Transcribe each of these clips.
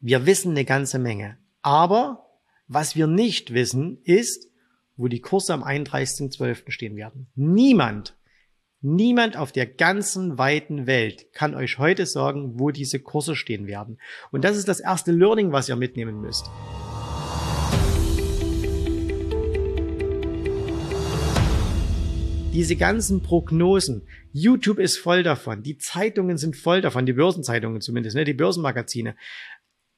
Wir wissen eine ganze Menge. Aber was wir nicht wissen, ist, wo die Kurse am 31.12. stehen werden. Niemand, niemand auf der ganzen weiten Welt kann euch heute sagen, wo diese Kurse stehen werden. Und das ist das erste Learning, was ihr mitnehmen müsst. Diese ganzen Prognosen, YouTube ist voll davon, die Zeitungen sind voll davon, die Börsenzeitungen zumindest, ne, die Börsenmagazine.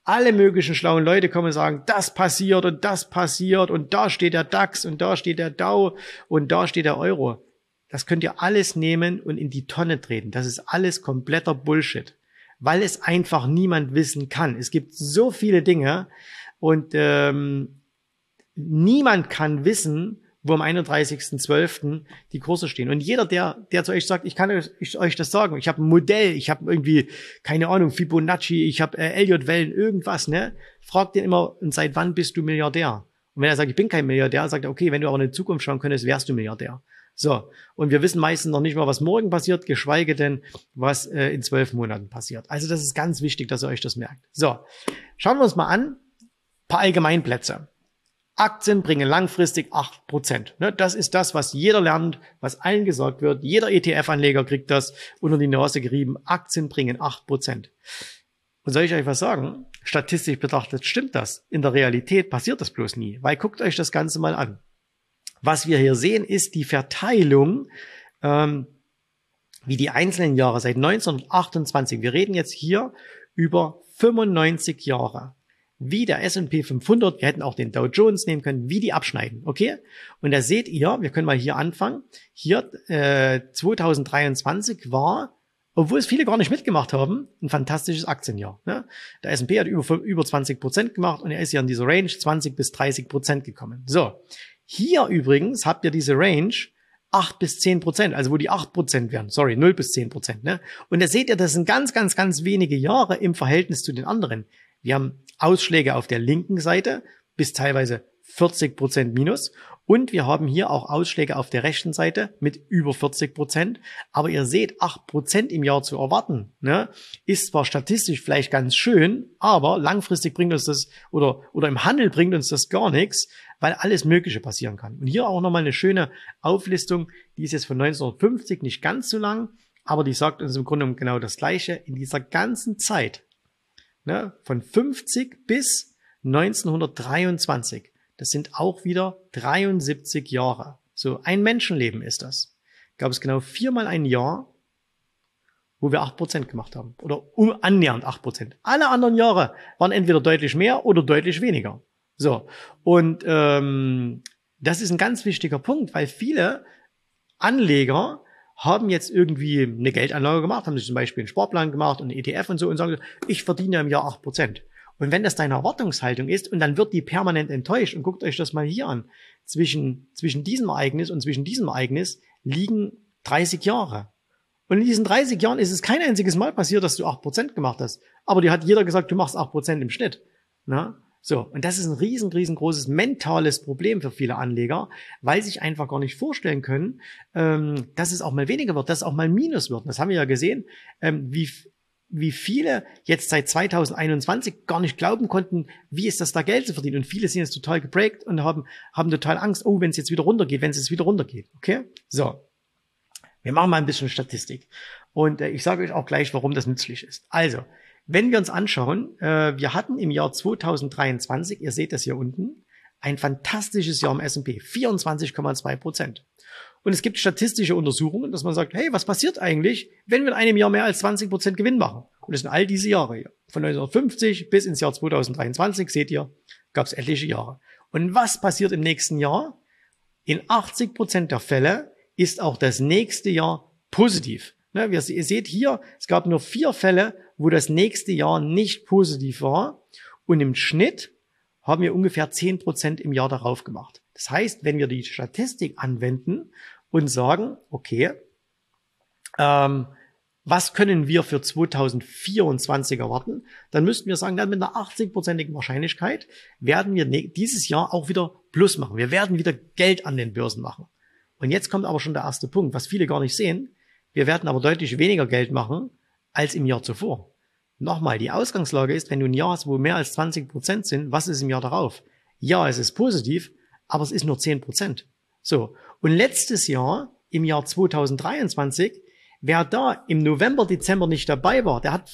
Alle möglichen schlauen Leute kommen und sagen, das passiert und das passiert und da steht der DAX und da steht der Dow und da steht der Euro. Das könnt ihr alles nehmen und in die Tonne treten. Das ist alles kompletter Bullshit, weil es einfach niemand wissen kann. Es gibt so viele Dinge und ähm, niemand kann wissen, wo am 31.12. die Kurse stehen. Und jeder, der, der zu euch sagt, ich kann euch, euch das sagen, ich habe ein Modell, ich habe irgendwie, keine Ahnung, Fibonacci, ich habe äh, Elliott-Wellen, irgendwas, ne? Fragt den immer, und seit wann bist du Milliardär? Und wenn er sagt, ich bin kein Milliardär, sagt er, okay, wenn du aber in die Zukunft schauen könntest, wärst du Milliardär. So, und wir wissen meistens noch nicht mal, was morgen passiert, geschweige denn, was äh, in zwölf Monaten passiert. Also das ist ganz wichtig, dass ihr euch das merkt. So, schauen wir uns mal an, paar Allgemeinplätze. Aktien bringen langfristig acht Prozent. Ne, das ist das, was jeder lernt, was gesagt wird. Jeder ETF-Anleger kriegt das unter die Nase gerieben. Aktien bringen acht Prozent. Und soll ich euch was sagen? Statistisch betrachtet stimmt das. In der Realität passiert das bloß nie. Weil guckt euch das Ganze mal an. Was wir hier sehen, ist die Verteilung, ähm, wie die einzelnen Jahre seit 1928. Wir reden jetzt hier über 95 Jahre wie der S&P 500, wir hätten auch den Dow Jones nehmen können, wie die abschneiden, okay? Und da seht ihr, wir können mal hier anfangen, hier äh, 2023 war, obwohl es viele gar nicht mitgemacht haben, ein fantastisches Aktienjahr. Ne? Der S&P hat über, über 20 Prozent gemacht und er ist ja in dieser Range 20 bis 30 Prozent gekommen. So, hier übrigens habt ihr diese Range 8 bis 10 Prozent, also wo die 8 Prozent wären, sorry, 0 bis 10 Prozent. Ne? Und da seht ihr, das sind ganz, ganz, ganz wenige Jahre im Verhältnis zu den anderen. Wir haben Ausschläge auf der linken Seite bis teilweise 40 Prozent minus. Und wir haben hier auch Ausschläge auf der rechten Seite mit über 40 Prozent. Aber ihr seht, 8 Prozent im Jahr zu erwarten, ne, ist zwar statistisch vielleicht ganz schön, aber langfristig bringt uns das oder, oder im Handel bringt uns das gar nichts, weil alles Mögliche passieren kann. Und hier auch nochmal eine schöne Auflistung, die ist jetzt von 1950 nicht ganz so lang, aber die sagt uns im Grunde genau das Gleiche. In dieser ganzen Zeit ne, von 50 bis 1923. Das sind auch wieder 73 Jahre. So ein Menschenleben ist das. Gab es genau viermal ein Jahr, wo wir 8% gemacht haben. Oder um, annähernd 8%. Alle anderen Jahre waren entweder deutlich mehr oder deutlich weniger. So. Und ähm, das ist ein ganz wichtiger Punkt, weil viele Anleger haben jetzt irgendwie eine Geldanlage gemacht, haben sich zum Beispiel einen Sportplan gemacht und einen ETF und so und sagen, ich verdiene im Jahr acht Prozent. Und wenn das deine Erwartungshaltung ist und dann wird die permanent enttäuscht und guckt euch das mal hier an, zwischen, zwischen diesem Ereignis und zwischen diesem Ereignis liegen 30 Jahre. Und in diesen 30 Jahren ist es kein einziges Mal passiert, dass du acht Prozent gemacht hast. Aber dir hat jeder gesagt, du machst acht Prozent im Schnitt. Na? So, und das ist ein riesen, riesengroßes mentales Problem für viele Anleger, weil sich einfach gar nicht vorstellen können, ähm, dass es auch mal weniger wird, dass es auch mal Minus wird. Das haben wir ja gesehen, ähm, wie, wie viele jetzt seit 2021 gar nicht glauben konnten, wie ist das da Geld zu verdienen. Und viele sind jetzt total gebreakt und haben, haben total Angst, oh, wenn es jetzt wieder runtergeht, wenn es jetzt wieder runtergeht. Okay? So. Wir machen mal ein bisschen Statistik. Und äh, ich sage euch auch gleich, warum das nützlich ist. Also, wenn wir uns anschauen, äh, wir hatten im Jahr 2023, ihr seht das hier unten, ein fantastisches Jahr im S&P, 24,2 Prozent. Und es gibt statistische Untersuchungen, dass man sagt, hey, was passiert eigentlich, wenn wir in einem Jahr mehr als 20 Prozent Gewinn machen? Und das sind all diese Jahre hier. Von 1950 bis ins Jahr 2023, seht ihr, gab es etliche Jahre. Und was passiert im nächsten Jahr? In 80 Prozent der Fälle ist auch das nächste Jahr positiv. Ne, ihr seht hier, es gab nur vier Fälle, wo das nächste Jahr nicht positiv war. Und im Schnitt haben wir ungefähr zehn Prozent im Jahr darauf gemacht. Das heißt, wenn wir die Statistik anwenden und sagen, okay, ähm, was können wir für 2024 erwarten, dann müssten wir sagen, dann mit einer 80-prozentigen Wahrscheinlichkeit werden wir dieses Jahr auch wieder Plus machen. Wir werden wieder Geld an den Börsen machen. Und jetzt kommt aber schon der erste Punkt, was viele gar nicht sehen. Wir werden aber deutlich weniger Geld machen als im Jahr zuvor. Nochmal, die Ausgangslage ist, wenn du ein Jahr hast, wo mehr als 20 Prozent sind, was ist im Jahr darauf? Ja, es ist positiv, aber es ist nur 10 Prozent. So. Und letztes Jahr, im Jahr 2023, wer da im November, Dezember nicht dabei war, der hat,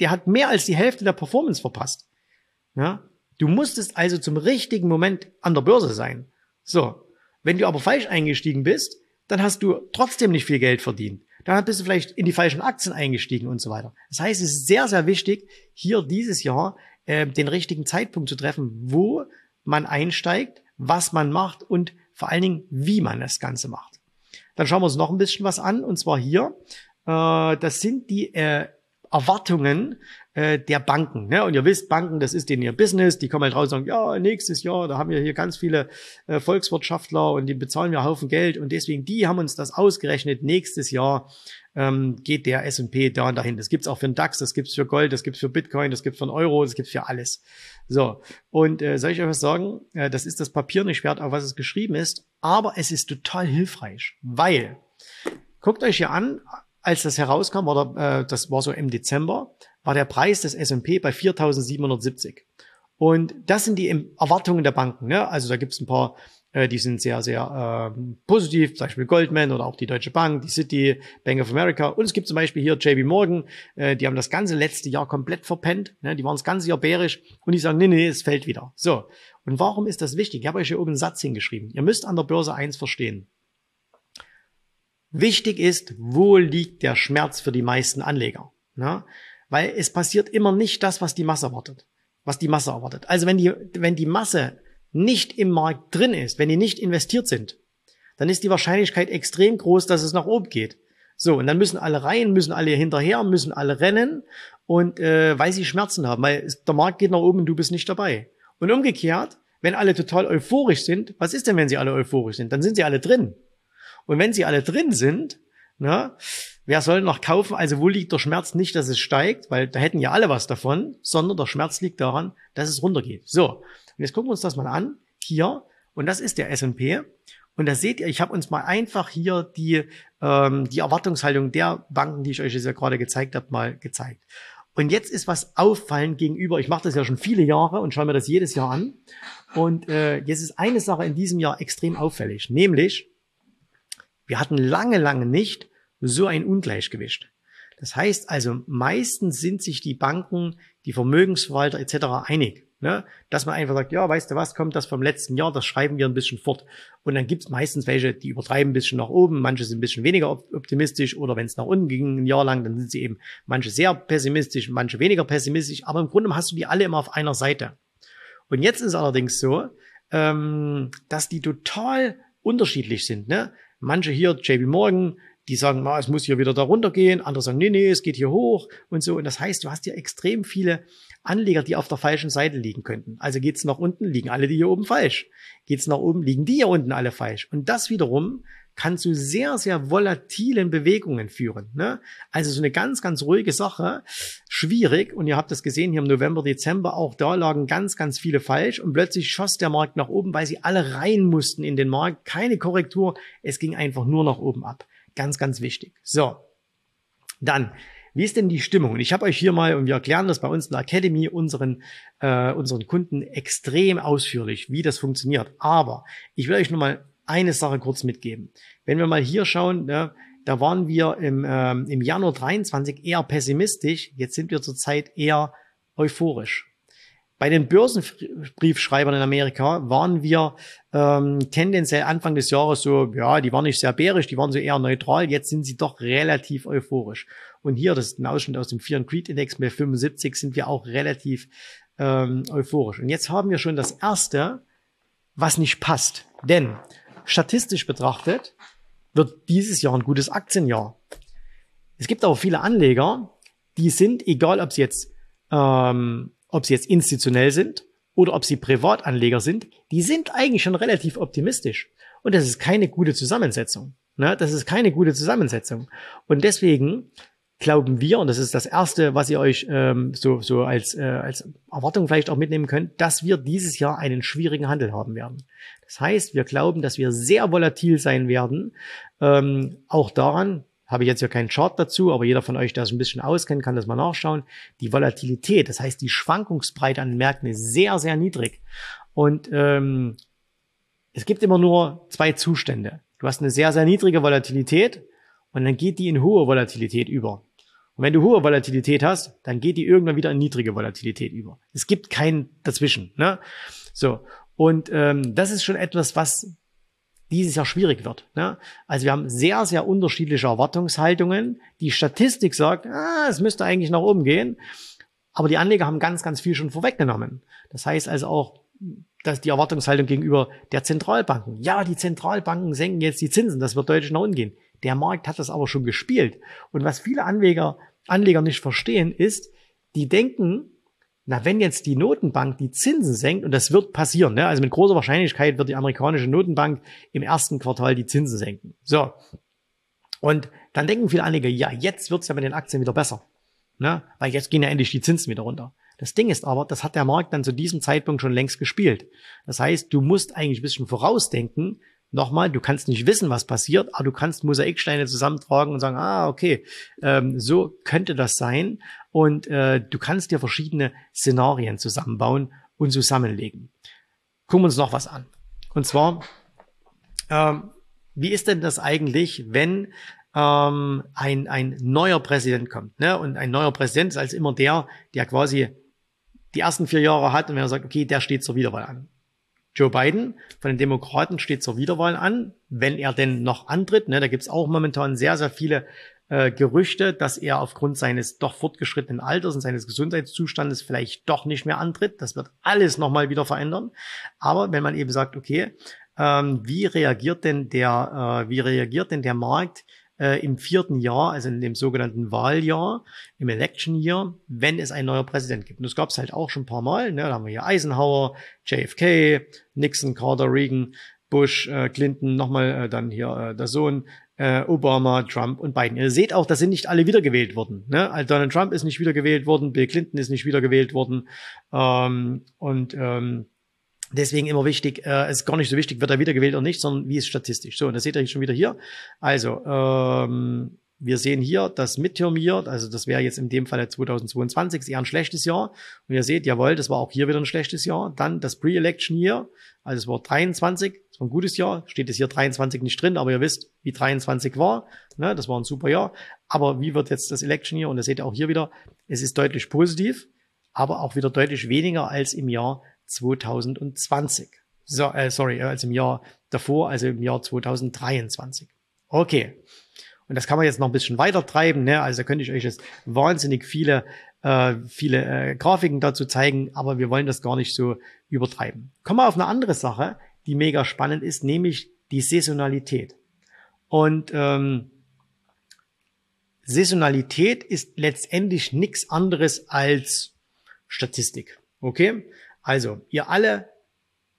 der hat mehr als die Hälfte der Performance verpasst. Ja? Du musstest also zum richtigen Moment an der Börse sein. So. Wenn du aber falsch eingestiegen bist, dann hast du trotzdem nicht viel Geld verdient. Dann bist du vielleicht in die falschen Aktien eingestiegen und so weiter. Das heißt, es ist sehr, sehr wichtig, hier dieses Jahr äh, den richtigen Zeitpunkt zu treffen, wo man einsteigt, was man macht und vor allen Dingen, wie man das Ganze macht. Dann schauen wir uns noch ein bisschen was an, und zwar hier. Äh, das sind die äh, Erwartungen äh, der Banken. Ne? Und ihr wisst, Banken, das ist denen ihr Business. Die kommen halt raus und sagen, ja, nächstes Jahr, da haben wir hier ganz viele äh, Volkswirtschaftler und die bezahlen wir Haufen Geld. Und deswegen, die haben uns das ausgerechnet. Nächstes Jahr ähm, geht der S&P da und dahin. Das gibt's auch für den DAX, das gibt's für Gold, das gibt's für Bitcoin, das gibt's für den Euro, das gibt's für alles. So, und äh, soll ich euch was sagen? Äh, das ist das Papier nicht wert, auf was es geschrieben ist, aber es ist total hilfreich, weil, guckt euch hier an, als das herauskam, oder äh, das war so im Dezember, war der Preis des S&P bei 4.770. Und das sind die Erwartungen der Banken. Ne? Also da gibt es ein paar, äh, die sind sehr, sehr äh, positiv, zum Beispiel Goldman oder auch die Deutsche Bank, die City, Bank of America. Und es gibt zum Beispiel hier JB Morgan, äh, die haben das ganze letzte Jahr komplett verpennt. Ne? Die waren das ganze Jahr bärisch und die sagen, nee, nee, es fällt wieder. So. Und warum ist das wichtig? Ich habe euch hier oben einen Satz hingeschrieben. Ihr müsst an der Börse eins verstehen. Wichtig ist, wo liegt der Schmerz für die meisten Anleger? Na? Weil es passiert immer nicht das, was die Masse erwartet. Was die Masse erwartet. Also wenn die, wenn die Masse nicht im Markt drin ist, wenn die nicht investiert sind, dann ist die Wahrscheinlichkeit extrem groß, dass es nach oben geht. So, und dann müssen alle rein, müssen alle hinterher, müssen alle rennen und äh, weil sie Schmerzen haben, weil der Markt geht nach oben und du bist nicht dabei. Und umgekehrt, wenn alle total euphorisch sind, was ist denn, wenn sie alle euphorisch sind? Dann sind sie alle drin. Und wenn sie alle drin sind, na, wer soll noch kaufen? Also wo liegt der Schmerz nicht, dass es steigt, weil da hätten ja alle was davon, sondern der Schmerz liegt daran, dass es runtergeht. So, und jetzt gucken wir uns das mal an. Hier, und das ist der S&P. Und da seht ihr, ich habe uns mal einfach hier die, ähm, die Erwartungshaltung der Banken, die ich euch jetzt ja gerade gezeigt habe, mal gezeigt. Und jetzt ist was auffallend gegenüber, ich mache das ja schon viele Jahre und schaue mir das jedes Jahr an. Und äh, jetzt ist eine Sache in diesem Jahr extrem auffällig, nämlich wir hatten lange, lange nicht so ein Ungleichgewicht. Das heißt also, meistens sind sich die Banken, die Vermögensverwalter etc. einig. Ne? Dass man einfach sagt, ja, weißt du was, kommt das vom letzten Jahr, das schreiben wir ein bisschen fort. Und dann gibt's meistens welche, die übertreiben ein bisschen nach oben, manche sind ein bisschen weniger optimistisch oder wenn es nach unten ging ein Jahr lang, dann sind sie eben manche sehr pessimistisch, manche weniger pessimistisch, aber im Grunde hast du die alle immer auf einer Seite. Und jetzt ist allerdings so, ähm, dass die total unterschiedlich sind. Ne? Manche hier, JP Morgan, die sagen, ma, es muss hier wieder da runtergehen. Andere sagen, nee, nee, es geht hier hoch und so. Und das heißt, du hast hier extrem viele Anleger, die auf der falschen Seite liegen könnten. Also geht's nach unten, liegen alle die hier oben falsch. Geht's nach oben, liegen die hier unten alle falsch. Und das wiederum kann zu sehr, sehr volatilen Bewegungen führen. Ne? Also so eine ganz, ganz ruhige Sache, schwierig. Und ihr habt das gesehen hier im November, Dezember, auch da lagen ganz, ganz viele falsch. Und plötzlich schoss der Markt nach oben, weil sie alle rein mussten in den Markt. Keine Korrektur, es ging einfach nur nach oben ab. Ganz, ganz wichtig. So, dann wie ist denn die Stimmung? Und ich habe euch hier mal, und wir erklären das bei uns in der Academy unseren, äh, unseren Kunden extrem ausführlich, wie das funktioniert. Aber ich will euch nur mal eine Sache kurz mitgeben. Wenn wir mal hier schauen, ja, da waren wir im, ähm, im Januar 23 eher pessimistisch, jetzt sind wir zurzeit eher euphorisch. Bei den Börsenbriefschreibern in Amerika waren wir ähm, tendenziell Anfang des Jahres so, ja, die waren nicht sehr bärisch, die waren so eher neutral, jetzt sind sie doch relativ euphorisch. Und hier, das ist ein Ausschnitt aus dem Fear and Creed Index mit 75, sind wir auch relativ ähm, euphorisch. Und jetzt haben wir schon das erste, was nicht passt. Denn statistisch betrachtet wird dieses Jahr ein gutes Aktienjahr. Es gibt aber viele Anleger, die sind, egal ob sie jetzt, ähm, ob sie jetzt institutionell sind oder ob sie Privatanleger sind, die sind eigentlich schon relativ optimistisch. Und das ist keine gute Zusammensetzung. Ne? Das ist keine gute Zusammensetzung. Und deswegen glauben wir, und das ist das Erste, was ihr euch ähm, so, so als, äh, als Erwartung vielleicht auch mitnehmen könnt, dass wir dieses Jahr einen schwierigen Handel haben werden. Das heißt, wir glauben, dass wir sehr volatil sein werden. Ähm, auch daran, habe ich jetzt hier keinen Chart dazu, aber jeder von euch, der es ein bisschen auskennt, kann das mal nachschauen. Die Volatilität, das heißt die Schwankungsbreite an Märkten ist sehr, sehr niedrig. Und ähm, es gibt immer nur zwei Zustände. Du hast eine sehr, sehr niedrige Volatilität und dann geht die in hohe Volatilität über. Und wenn du hohe Volatilität hast, dann geht die irgendwann wieder in niedrige Volatilität über. Es gibt kein dazwischen. Ne? So und ähm, das ist schon etwas, was dieses Jahr schwierig wird. Ne? Also wir haben sehr, sehr unterschiedliche Erwartungshaltungen. Die Statistik sagt, ah, es müsste eigentlich nach oben gehen, aber die Anleger haben ganz, ganz viel schon vorweggenommen. Das heißt also auch, dass die Erwartungshaltung gegenüber der Zentralbanken, ja, die Zentralbanken senken jetzt die Zinsen, das wird deutlich nach unten gehen. Der Markt hat das aber schon gespielt. Und was viele Anleger, Anleger nicht verstehen, ist, die denken, na, wenn jetzt die Notenbank die Zinsen senkt, und das wird passieren, ne? also mit großer Wahrscheinlichkeit wird die amerikanische Notenbank im ersten Quartal die Zinsen senken. So. Und dann denken viele Anleger, ja, jetzt wird's ja mit den Aktien wieder besser. Ne? Weil jetzt gehen ja endlich die Zinsen wieder runter. Das Ding ist aber, das hat der Markt dann zu diesem Zeitpunkt schon längst gespielt. Das heißt, du musst eigentlich ein bisschen vorausdenken, Nochmal, du kannst nicht wissen, was passiert, aber du kannst Mosaiksteine zusammentragen und sagen, ah, okay, ähm, so könnte das sein. Und äh, du kannst dir verschiedene Szenarien zusammenbauen und zusammenlegen. Gucken wir uns noch was an. Und zwar, ähm, wie ist denn das eigentlich, wenn ähm, ein, ein neuer Präsident kommt? Ne? Und ein neuer Präsident ist als immer der, der quasi die ersten vier Jahre hat und wenn er sagt, okay, der steht zur Wiederwahl an. Joe Biden von den Demokraten steht zur Wiederwahl an, wenn er denn noch antritt. Ne, da gibt's auch momentan sehr, sehr viele äh, Gerüchte, dass er aufgrund seines doch fortgeschrittenen Alters und seines Gesundheitszustandes vielleicht doch nicht mehr antritt. Das wird alles nochmal wieder verändern. Aber wenn man eben sagt, okay, ähm, wie reagiert denn der, äh, wie reagiert denn der Markt äh, im vierten Jahr, also in dem sogenannten Wahljahr, im Election Year, wenn es ein neuer Präsident gibt. Und das gab es halt auch schon ein paar Mal. Ne? Da haben wir hier Eisenhower, JFK, Nixon, Carter, Reagan, Bush, äh, Clinton, nochmal äh, dann hier äh, der Sohn, äh, Obama, Trump und Biden. Ihr seht auch, da sind nicht alle wiedergewählt worden. Ne? Also Donald Trump ist nicht wiedergewählt worden, Bill Clinton ist nicht wiedergewählt worden ähm, und ähm, Deswegen immer wichtig, äh, es ist gar nicht so wichtig, wird er wiedergewählt oder nicht, sondern wie ist statistisch. So, und das seht ihr schon wieder hier. Also, ähm, wir sehen hier das Midterm also das wäre jetzt in dem Fall 2022, ist eher ein schlechtes Jahr. Und ihr seht, jawohl, das war auch hier wieder ein schlechtes Jahr. Dann das Pre-Election Year, also es war 23, das war ein gutes Jahr, steht es hier 23 nicht drin, aber ihr wisst, wie 23 war, ne, das war ein super Jahr. Aber wie wird jetzt das Election Year? Und das seht ihr auch hier wieder, es ist deutlich positiv, aber auch wieder deutlich weniger als im Jahr 2020. So, äh, sorry, als im Jahr davor, also im Jahr 2023. Okay. Und das kann man jetzt noch ein bisschen weiter treiben. Ne? Also könnte ich euch jetzt wahnsinnig viele, äh, viele äh, Grafiken dazu zeigen, aber wir wollen das gar nicht so übertreiben. Kommen wir auf eine andere Sache, die mega spannend ist, nämlich die Saisonalität. Und ähm, Saisonalität ist letztendlich nichts anderes als Statistik. Okay? Also, ihr alle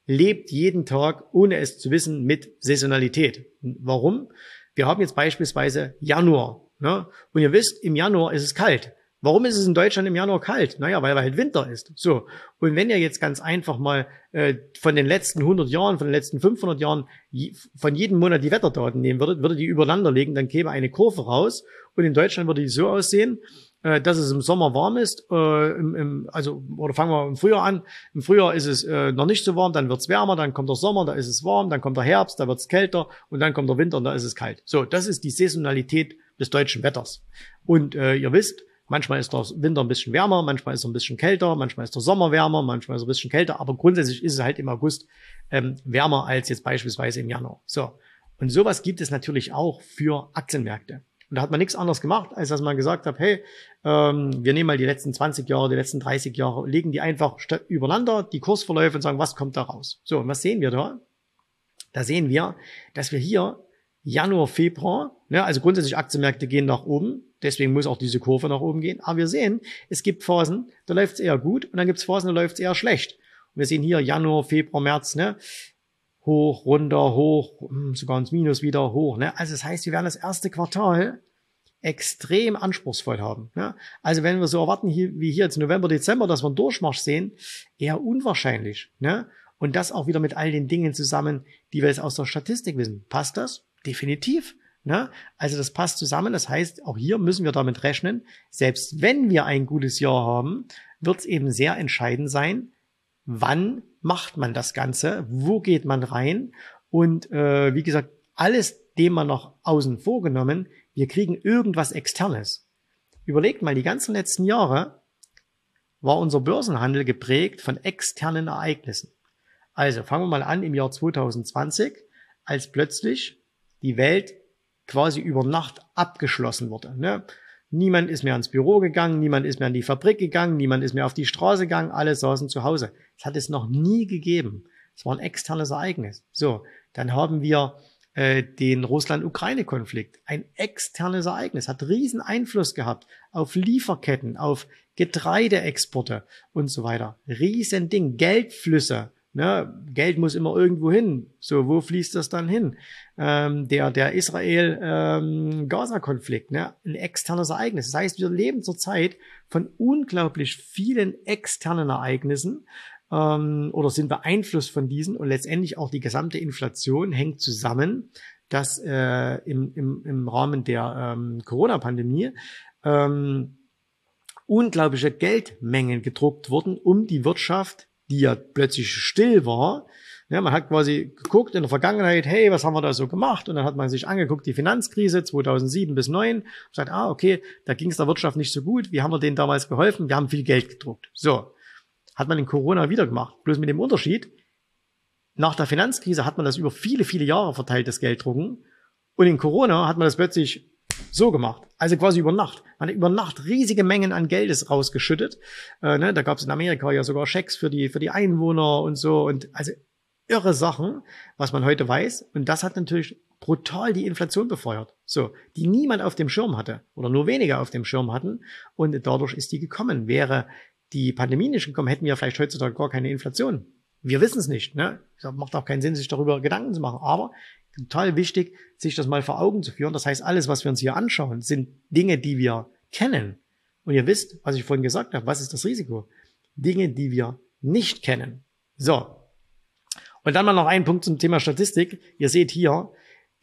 lebt jeden Tag, ohne es zu wissen, mit Saisonalität. Warum? Wir haben jetzt beispielsweise Januar. Ne? Und ihr wisst, im Januar ist es kalt. Warum ist es in Deutschland im Januar kalt? Naja, weil halt Winter ist. So. Und wenn ihr jetzt ganz einfach mal äh, von den letzten 100 Jahren, von den letzten 500 Jahren, von jedem Monat die Wetterdaten nehmen würdet, würdet die übereinander legen, dann käme eine Kurve raus. Und in Deutschland würde die so aussehen, äh, dass es im Sommer warm ist. Äh, im, im, also, oder fangen wir im Frühjahr an. Im Frühjahr ist es äh, noch nicht so warm, dann wird's wärmer, dann kommt der Sommer, da ist es warm, dann kommt der Herbst, da wird's kälter und dann kommt der Winter und da ist es kalt. So, das ist die Saisonalität des deutschen Wetters. Und äh, ihr wisst, manchmal ist der Winter ein bisschen wärmer, manchmal ist er ein bisschen kälter, manchmal ist der Sommer wärmer, manchmal ist er ein bisschen kälter, aber grundsätzlich ist es halt im August ähm, wärmer als jetzt beispielsweise im Januar. So. Und sowas gibt es natürlich auch für Aktienmärkte. Und da hat man nichts anderes gemacht, als dass man gesagt hat, hey, ähm, wir nehmen mal die letzten 20 Jahre, die letzten 30 Jahre, legen die einfach übereinander, die Kursverläufe und sagen, was kommt da raus? So, und was sehen wir da? Da sehen wir, dass wir hier Januar, Februar, ne, also grundsätzlich Aktienmärkte gehen nach oben, deswegen muss auch diese Kurve nach oben gehen. Aber wir sehen, es gibt Phasen, da läuft es eher gut und dann gibt es Phasen, da läuft es eher schlecht. Und wir sehen hier Januar, Februar, März, ne? Hoch, runter, hoch, hm, sogar ins Minus wieder hoch. Ne? Also das heißt, wir werden das erste Quartal extrem anspruchsvoll haben. Ne? Also wenn wir so erwarten, wie hier jetzt November, Dezember, dass wir einen Durchmarsch sehen, eher unwahrscheinlich. Ne? Und das auch wieder mit all den Dingen zusammen, die wir jetzt aus der Statistik wissen. Passt das? Definitiv. Ne? Also das passt zusammen. Das heißt, auch hier müssen wir damit rechnen, selbst wenn wir ein gutes Jahr haben, wird es eben sehr entscheidend sein, wann macht man das Ganze, wo geht man rein und äh, wie gesagt, alles dem man noch außen vorgenommen, wir kriegen irgendwas Externes. Überlegt mal, die ganzen letzten Jahre war unser Börsenhandel geprägt von externen Ereignissen. Also fangen wir mal an im Jahr 2020, als plötzlich die Welt quasi über Nacht abgeschlossen wurde. Ne? Niemand ist mehr ans Büro gegangen, niemand ist mehr in die Fabrik gegangen, niemand ist mehr auf die Straße gegangen, alle saßen zu Hause. Das hat es noch nie gegeben. Es war ein externes Ereignis. So, dann haben wir äh, den Russland-Ukraine-Konflikt. Ein externes Ereignis, hat riesen Einfluss gehabt auf Lieferketten, auf Getreideexporte und so weiter. Riesen Ding, Geldflüsse, Ne, Geld muss immer irgendwo hin. So, wo fließt das dann hin? Ähm, der der Israel-Gaza-Konflikt, ähm, ne, ein externes Ereignis. Das heißt, wir leben zurzeit von unglaublich vielen externen Ereignissen ähm, oder sind beeinflusst von diesen und letztendlich auch die gesamte Inflation hängt zusammen, dass äh, im, im, im Rahmen der ähm, Corona-Pandemie ähm, unglaubliche Geldmengen gedruckt wurden, um die Wirtschaft die ja plötzlich still war. Ja, man hat quasi geguckt in der Vergangenheit, hey, was haben wir da so gemacht? Und dann hat man sich angeguckt, die Finanzkrise 2007 bis 2009 und sagt, ah, okay, da ging es der Wirtschaft nicht so gut. Wie haben wir denen damals geholfen? Wir haben viel Geld gedruckt. So, hat man in Corona wieder gemacht. Bloß mit dem Unterschied, nach der Finanzkrise hat man das über viele, viele Jahre verteilt, das Gelddrucken. Und in Corona hat man das plötzlich so gemacht. Also quasi über Nacht. Man hat über Nacht riesige Mengen an Geldes rausgeschüttet. Äh, ne? Da gab es in Amerika ja sogar Schecks für die, für die Einwohner und so. Und also irre Sachen, was man heute weiß. Und das hat natürlich brutal die Inflation befeuert. So, die niemand auf dem Schirm hatte oder nur wenige auf dem Schirm hatten. Und dadurch ist die gekommen. Wäre die Pandemie nicht gekommen, hätten wir vielleicht heutzutage gar keine Inflation. Wir wissen es nicht. Ne? Macht auch keinen Sinn, sich darüber Gedanken zu machen. Aber total wichtig, sich das mal vor Augen zu führen. Das heißt, alles, was wir uns hier anschauen, sind Dinge, die wir kennen. Und ihr wisst, was ich vorhin gesagt habe, was ist das Risiko? Dinge, die wir nicht kennen. So. Und dann mal noch ein Punkt zum Thema Statistik. Ihr seht hier,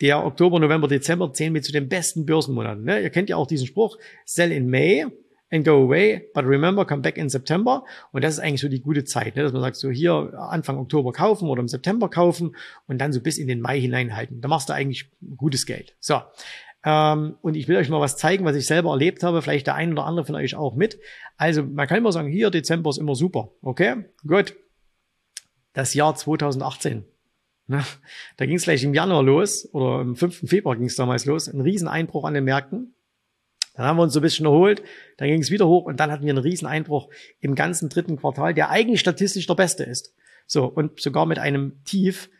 der Oktober, November, Dezember zählen mit zu den besten Börsenmonaten. Ne? Ihr kennt ja auch diesen Spruch, sell in May, and go away, but remember, come back in September. Und das ist eigentlich so die gute Zeit, ne? dass man sagt, so hier Anfang Oktober kaufen oder im September kaufen und dann so bis in den Mai hineinhalten. Da machst du eigentlich gutes Geld. So. Ähm, und ich will euch mal was zeigen, was ich selber erlebt habe, vielleicht der ein oder andere von euch auch mit. Also man kann immer sagen, hier Dezember ist immer super. Okay, gut. Das Jahr 2018. Ne? Da ging es gleich im Januar los oder im 5. Februar ging es damals los. Ein Rieseneinbruch an den Märkten. Dann haben wir uns so ein bisschen erholt, dann ging es wieder hoch und dann hatten wir einen riesen Einbruch im ganzen dritten Quartal, der eigentlich statistisch der beste ist. So, und sogar mit einem Tief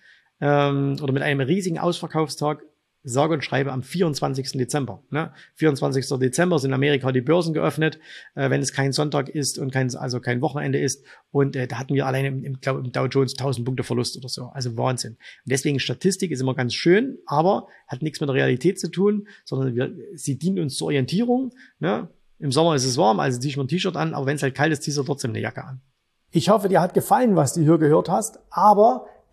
ähm, oder mit einem riesigen Ausverkaufstag sage und schreibe am 24. Dezember. Ne? 24. Dezember sind in Amerika die Börsen geöffnet, äh, wenn es kein Sonntag ist und kein, also kein Wochenende ist. Und äh, da hatten wir alleine im, im, glaub, im Dow Jones 1000 Punkte Verlust oder so. Also Wahnsinn. Und deswegen Statistik ist immer ganz schön, aber hat nichts mit der Realität zu tun, sondern wir, sie dient uns zur Orientierung. Ne? Im Sommer ist es warm, also ziehe ich mir ein T-Shirt an, aber wenn es halt kalt ist, ziehst du trotzdem eine Jacke an. Ich hoffe, dir hat gefallen, was du hier gehört hast, aber